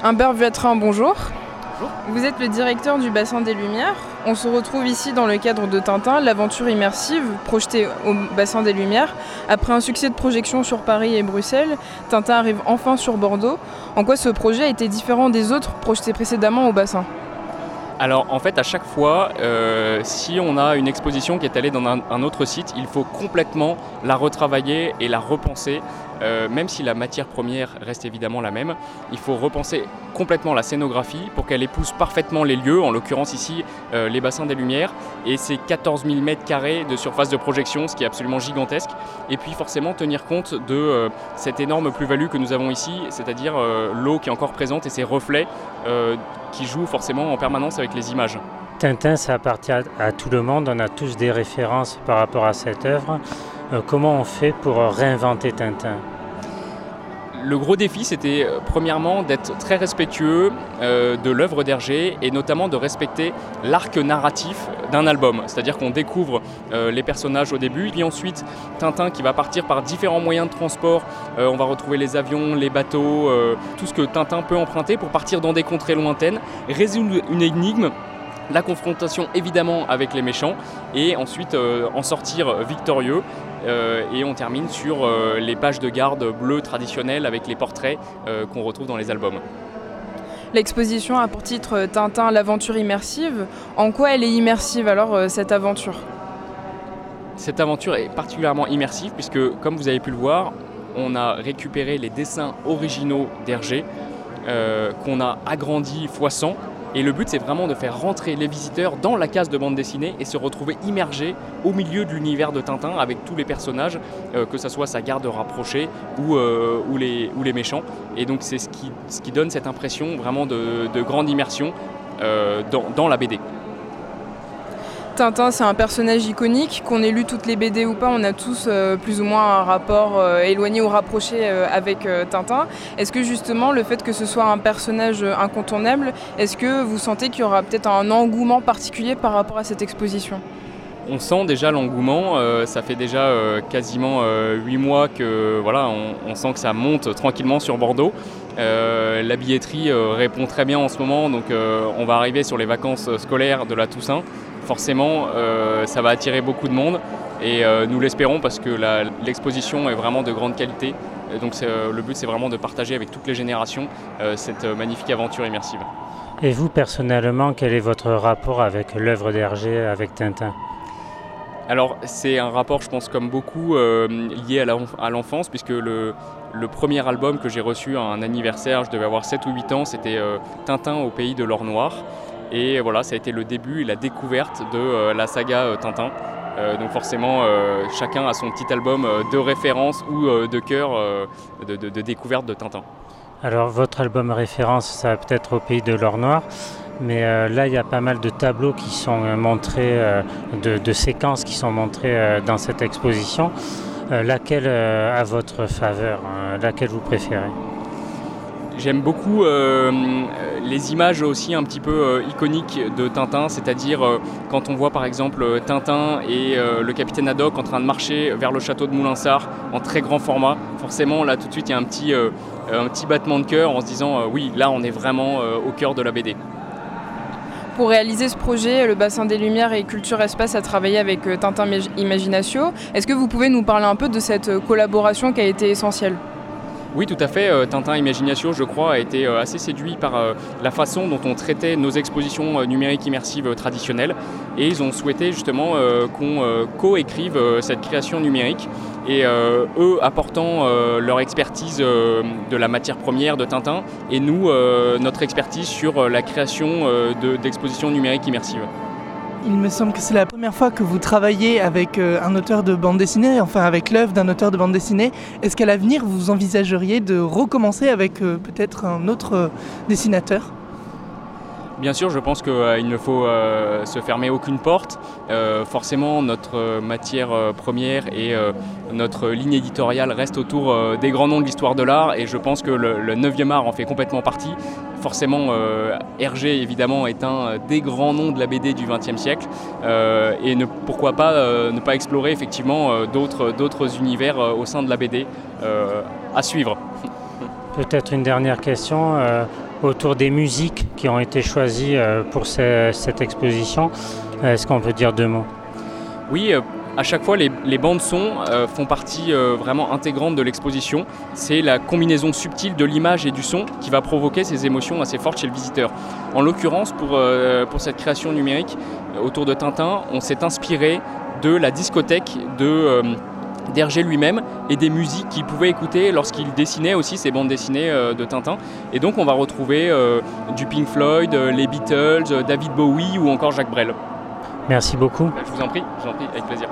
Humbert Vuatrin, bonjour. Bonjour. Vous êtes le directeur du bassin des Lumières. On se retrouve ici dans le cadre de Tintin, l'aventure immersive projetée au bassin des Lumières. Après un succès de projection sur Paris et Bruxelles, Tintin arrive enfin sur Bordeaux. En quoi ce projet a été différent des autres projetés précédemment au bassin? Alors en fait à chaque fois, euh, si on a une exposition qui est allée dans un, autre site, il faut complètement la retravailler et la repenser. Euh, même si la matière première reste évidemment la même, il faut repenser complètement la scénographie pour qu'elle épouse parfaitement les lieux, en l'occurrence ici euh, les bassins des Lumières, et ces 14 000 mètres carrés de surface de projection, ce qui est absolument gigantesque, et puis forcément tenir compte de cette énorme plus-value que nous avons ici, c'est-à-dire l'eau qui est encore présente et ses reflets qui jouent forcément en permanence avec les images. Tintin, ça appartient à, tout le monde, on a tous des références par rapport à cette œuvre. Euh, comment on fait pour réinventer Tintin? Le gros défi, c'était euh, premièrement d'être très respectueux euh, de l'œuvre d'Hergé et notamment de respecter l'arc narratif d'un album. C'est-à-dire qu'on découvre euh, les personnages au début, puis ensuite Tintin qui va partir par différents moyens de transport. on va retrouver les avions, les bateaux, tout ce que Tintin peut emprunter pour partir dans des contrées lointaines, résoudre une énigme la confrontation évidemment avec les méchants et ensuite en sortir victorieux euh, et on termine sur euh, les pages de garde bleues traditionnelles avec les portraits euh, qu'on retrouve dans les albums. L'exposition a pour titre Tintin, l'aventure immersive. En quoi elle est immersive alors cette aventure? Cette aventure est particulièrement immersive puisque comme vous avez pu le voir, on a récupéré les dessins originaux d'Hergé qu'on a agrandis x 100 et le but, c'est vraiment de faire rentrer les visiteurs dans la case de bande dessinée et se retrouver immergés au milieu de l'univers de Tintin avec tous les personnages, euh, que ce soit sa garde rapprochée ou, euh, ou, les, méchants. Et donc, c'est ce qui, donne cette impression vraiment de, grande immersion euh, dans la BD. Tintin, c'est un personnage iconique, qu'on ait lu toutes les BD ou pas, on a tous euh, plus ou moins un rapport euh, éloigné ou rapproché euh, avec Tintin. Est-ce que justement le fait que ce soit un personnage incontournable, est-ce que vous sentez qu'il y aura peut-être un engouement particulier par rapport à cette exposition? On sent déjà l'engouement, ça fait déjà quasiment huit mois que voilà, on, sent que ça monte tranquillement sur Bordeaux. la billetterie répond très bien en ce moment, donc on va arriver sur les vacances scolaires de la Toussaint forcément, euh, ça va attirer beaucoup de monde. Et euh, nous l'espérons parce que l'exposition est vraiment de grande qualité. donc euh, le but, c'est vraiment de partager avec toutes les générations cette magnifique aventure immersive. Et vous, personnellement, quel est votre rapport avec l'œuvre d'Hergé, avec Tintin? Alors c'est un rapport, je pense, comme beaucoup, lié à l'enfance, puisque le, premier album que j'ai reçu à un anniversaire, je devais avoir 7 ou 8 ans, c'était Tintin au pays de l'or noir. Et voilà, ça a été le début et la découverte de euh, la saga euh, Tintin. Euh, donc forcément, chacun a son petit album de référence ou de cœur de, découverte de Tintin. Alors votre album référence, ça va peut-être au pays de l'or noir, mais là il y a pas mal de tableaux qui sont montrés, de, séquences qui sont montrées dans cette exposition. laquelle a votre faveur, hein, laquelle vous préférez? J'aime beaucoup euh, les images aussi un petit peu euh, iconiques de Tintin, c'est-à-dire euh, quand on voit par exemple Tintin et le capitaine Haddock en train de marcher vers le château de Moulinsart en très grand format. Forcément, là tout de suite, il y a un petit, un petit battement de cœur en se disant oui, là on est vraiment au cœur de la BD. Pour réaliser ce projet, le Bassin des Lumières et Culture Espace a travaillé avec Tintin Imaginatio. Est-ce que vous pouvez nous parler un peu de cette collaboration qui a été essentielle? Oui, tout à fait. Euh, Tintin Imagination, je crois, a été euh, assez séduit par euh, la façon dont on traitait nos expositions numériques immersives traditionnelles. Et ils ont souhaité justement qu'on coécrive cette création numérique. Et eux apportant leur expertise de la matière première de Tintin et nous, notre expertise sur la création d'expositions numériques immersives. Il me semble que c'est la première fois que vous travaillez avec euh, un auteur de bande dessinée, enfin avec l'œuvre d'un auteur de bande dessinée. Est-ce qu'à l'avenir, vous envisageriez de recommencer avec euh, peut-être un autre euh, dessinateur? Bien sûr, je pense qu'il ne faut se fermer aucune porte. forcément, notre matière première et notre ligne éditoriale restent autour des grands noms de l'histoire de l'art et je pense que le, le 9e art en fait complètement partie. Forcément, euh, Hergé, évidemment, est un des grands noms de la BD du XXe siècle. Euh, et ne, pourquoi pas euh, ne pas explorer effectivement d'autres univers au sein de la BD à suivre. Peut-être une dernière question. autour des musiques qui ont été choisies pour cette exposition. Est-ce qu'on peut dire deux mots? Oui, à chaque fois, les, bandes son font partie vraiment intégrante de l'exposition. C'est la combinaison subtile de l'image et du son qui va provoquer ces émotions assez fortes chez le visiteur. En l'occurrence, pour, pour cette création numérique autour de Tintin, on s'est inspiré de la discothèque de d'Hergé lui-même et des musiques qu'il pouvait écouter lorsqu'il dessinait aussi ses bandes dessinées euh, de Tintin. Et donc on va retrouver euh, du Pink Floyd, euh, les Beatles, David Bowie ou encore Jacques Brel. Merci beaucoup. Je vous en prie, je vous en prie, avec plaisir.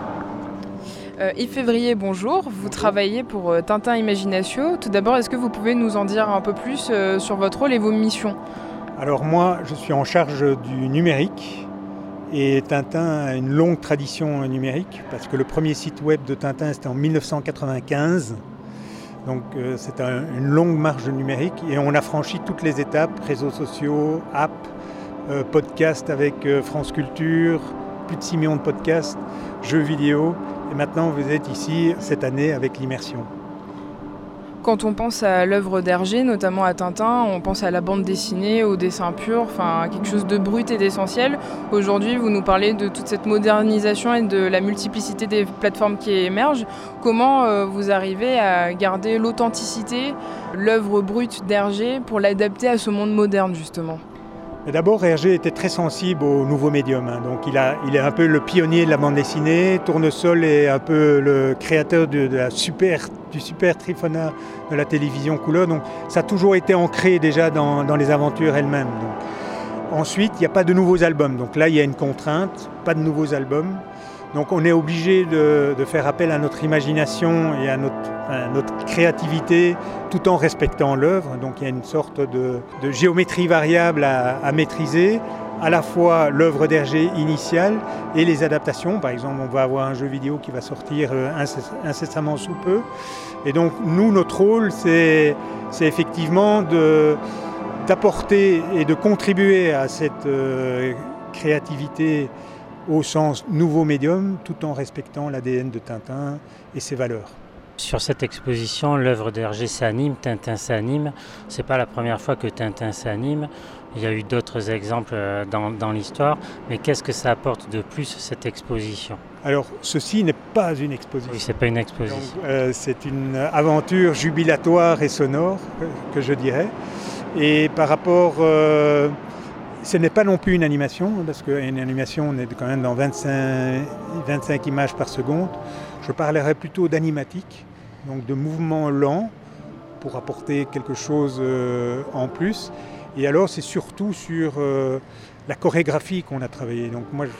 Yves Février, bonjour. Vous travaillez pour Tintin Imaginatio. Tout d'abord, est-ce que vous pouvez nous en dire un peu plus sur votre rôle et vos missions? Alors moi, je suis en charge du numérique et Tintin a une longue tradition numérique, parce que le premier site web de Tintin, c'était en 1995. Donc euh, c'est une longue marge numérique et on a franchi toutes les étapes, réseaux sociaux, apps, euh, podcast avec euh, France Culture, plus de 6 millions de podcasts, jeux vidéo. Et maintenant vous êtes ici cette année avec l'immersion. Quand on pense à l'œuvre d'Hergé, notamment à Tintin, on pense à la bande dessinée, au dessin pur, enfin quelque chose de brut et d'essentiel. Aujourd'hui, vous nous parlez de toute cette modernisation et de la multiplicité des plateformes qui émergent. Comment euh, vous arrivez à garder l'authenticité, l'œuvre brute d'Hergé pour l'adapter à ce monde moderne justement? D'abord, Hergé était très sensible aux nouveaux médiums. Hein. Donc, il, est un peu le pionnier de la bande dessinée. Tournesol est un peu le créateur du super Trifona de la télévision couleur. Donc, ça a toujours été ancré déjà dans, les aventures elles-mêmes. Ensuite, il n'y a pas de nouveaux albums. Donc là, il y a une contrainte, pas de nouveaux albums. Donc on est obligé de, faire appel à notre imagination et à notre, créativité tout en respectant l'œuvre. Donc il y a une sorte de, géométrie variable à, maîtriser, à la fois l'œuvre d'Hergé initiale et les adaptations. Par exemple, on va avoir un jeu vidéo qui va sortir euh, incessamment sous peu. Et donc nous, notre rôle, c'est effectivement d'apporter et de contribuer à cette euh, créativité au sens nouveau médium, tout en respectant l'ADN de Tintin et ses valeurs. Sur cette exposition, l'œuvre d'Hergé s'anime, Tintin s'anime. C'est pas la première fois que Tintin s'anime. Il y a eu d'autres exemples euh, dans, l'histoire, mais qu'est-ce que ça apporte de plus cette exposition? Alors, ceci n'est pas une exposition. Oui, c'est pas une exposition. Euh, c'est une aventure jubilatoire et sonore, que, je dirais. Et par rapport euh, ce n'est pas non plus une animation, parce qu'une animation, on est quand même dans 25, 25 images par seconde. Je parlerai plutôt d'animatique, donc de mouvements lents pour apporter quelque chose euh, en plus. Et alors, c'est surtout sur euh, la chorégraphie qu'on a travaillé. Donc, moi, je,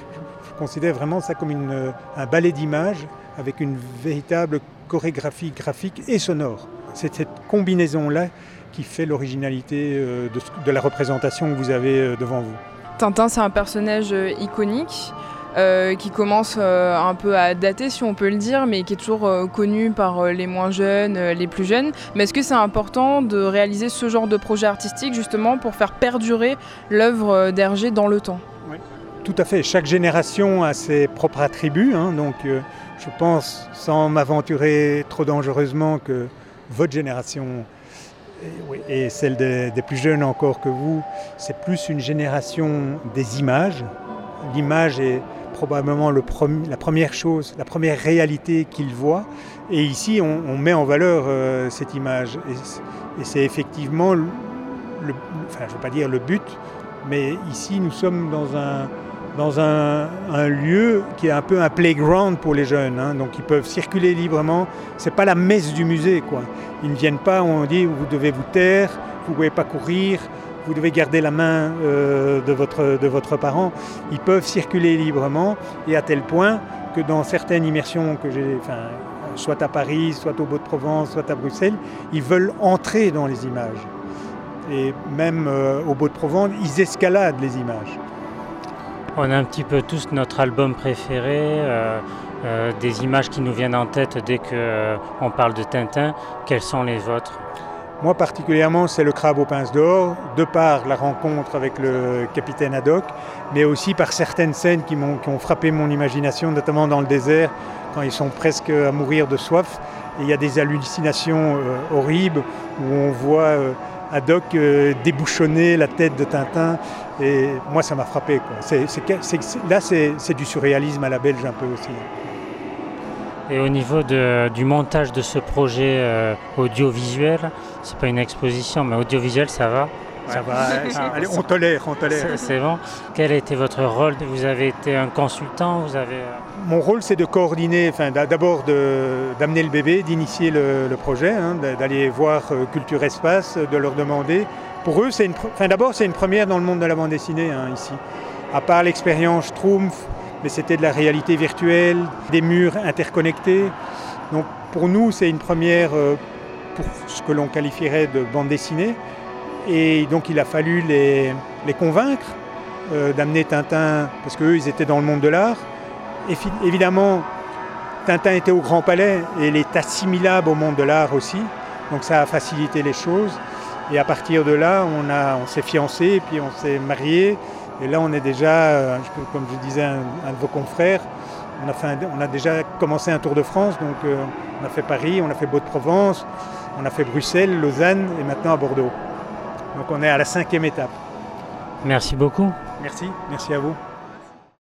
considère vraiment ça comme une, un ballet d'images avec une véritable chorégraphie graphique et sonore. C'est cette combinaison-là qui fait l'originalité euh, de, la représentation que vous avez euh, devant vous. Tintin, c'est un personnage euh, iconique. qui commence un peu à dater, si on peut le dire, mais qui est toujours connu par les moins jeunes, les plus jeunes. Mais est-ce que c'est important de réaliser ce genre de projet artistique justement pour faire perdurer l'œuvre d'Hergé dans le temps? Oui, tout à fait. Chaque génération a ses propres attributs. Hein. donc je pense, sans m'aventurer trop dangereusement, que votre génération et, celle des, plus jeunes encore que vous, c'est plus une génération des images. L'image est probablement le la première chose, la première réalité qu'ils voient. Et ici, on, met en valeur euh, cette image. Et, c'est effectivement, enfin, je ne veux pas dire le but, mais ici, nous sommes dans un, dans un, lieu qui est un peu un playground pour les jeunes. Hein. donc ils peuvent circuler librement. C'est pas la messe du musée, quoi. Ils ne viennent pas, on dit vous devez vous taire, vous ne pouvez pas courir, vous devez garder la main euh, de, votre, de votre parent. Ils peuvent circuler librement et à tel point que dans certaines immersions que j'ai, soit à Paris, soit au Beau-de-Provence, soit à Bruxelles, ils veulent entrer dans les images. Et même euh, au Beau-de-Provence, ils escaladent les images. On a un petit peu tous notre album préféré, euh, euh, des images qui nous viennent en tête dès qu'on euh, parle de Tintin. Quelles sont les vôtres? Moi particulièrement, c'est le crabe aux pinces d'or, de par la rencontre avec le capitaine Haddock, mais aussi par certaines scènes qui, ont, frappé mon imagination, notamment dans le désert, quand ils sont presque à mourir de soif. Il y a des hallucinations horribles où on voit ad hoc euh, débouchonner la tête de Tintin. Et moi, ça m'a frappé. là, c'est du surréalisme à la belge un peu aussi. Et au niveau du montage de ce projet euh, audiovisuel, c'est pas une exposition, mais audiovisuel, ça va? Ça va, allez, on tolère, on tolère. C'est bon. Quel a été votre rôle? Vous avez été un consultant vous avez... Euh, Mon rôle, c'est de coordonner, enfin, d'abord d'amener le bébé, d'initier le, projet, hein, d'aller voir euh, Culture Espace, de leur demander. Pour eux, c'est une, enfin, d'abord, c'est une première dans le monde de la bande dessinée hein, ici. À part l'expérience Schtroumpf, mais c'était de la réalité virtuelle, des murs interconnectés. Donc pour nous, c'est une première euh, pour ce que l'on qualifierait de bande dessinée. Et donc il a fallu les, convaincre euh, d'amener Tintin, parce qu'eux, ils étaient dans le monde de l'art. Évidemment, Tintin était au Grand Palais et il est assimilable au monde de l'art aussi. Donc ça a facilité les choses. Et à partir de là, on, on s'est fiancés et puis on s'est mariés. Et là, on est déjà, euh, comme je disais à un, de vos confrères, on a, fait on a, déjà commencé un tour de France. Donc euh, on a fait Paris, on a fait Beau-de-Provence, on a fait Bruxelles, Lausanne et maintenant à Bordeaux. Donc on est à la cinquième étape. Merci beaucoup. Merci, merci à vous.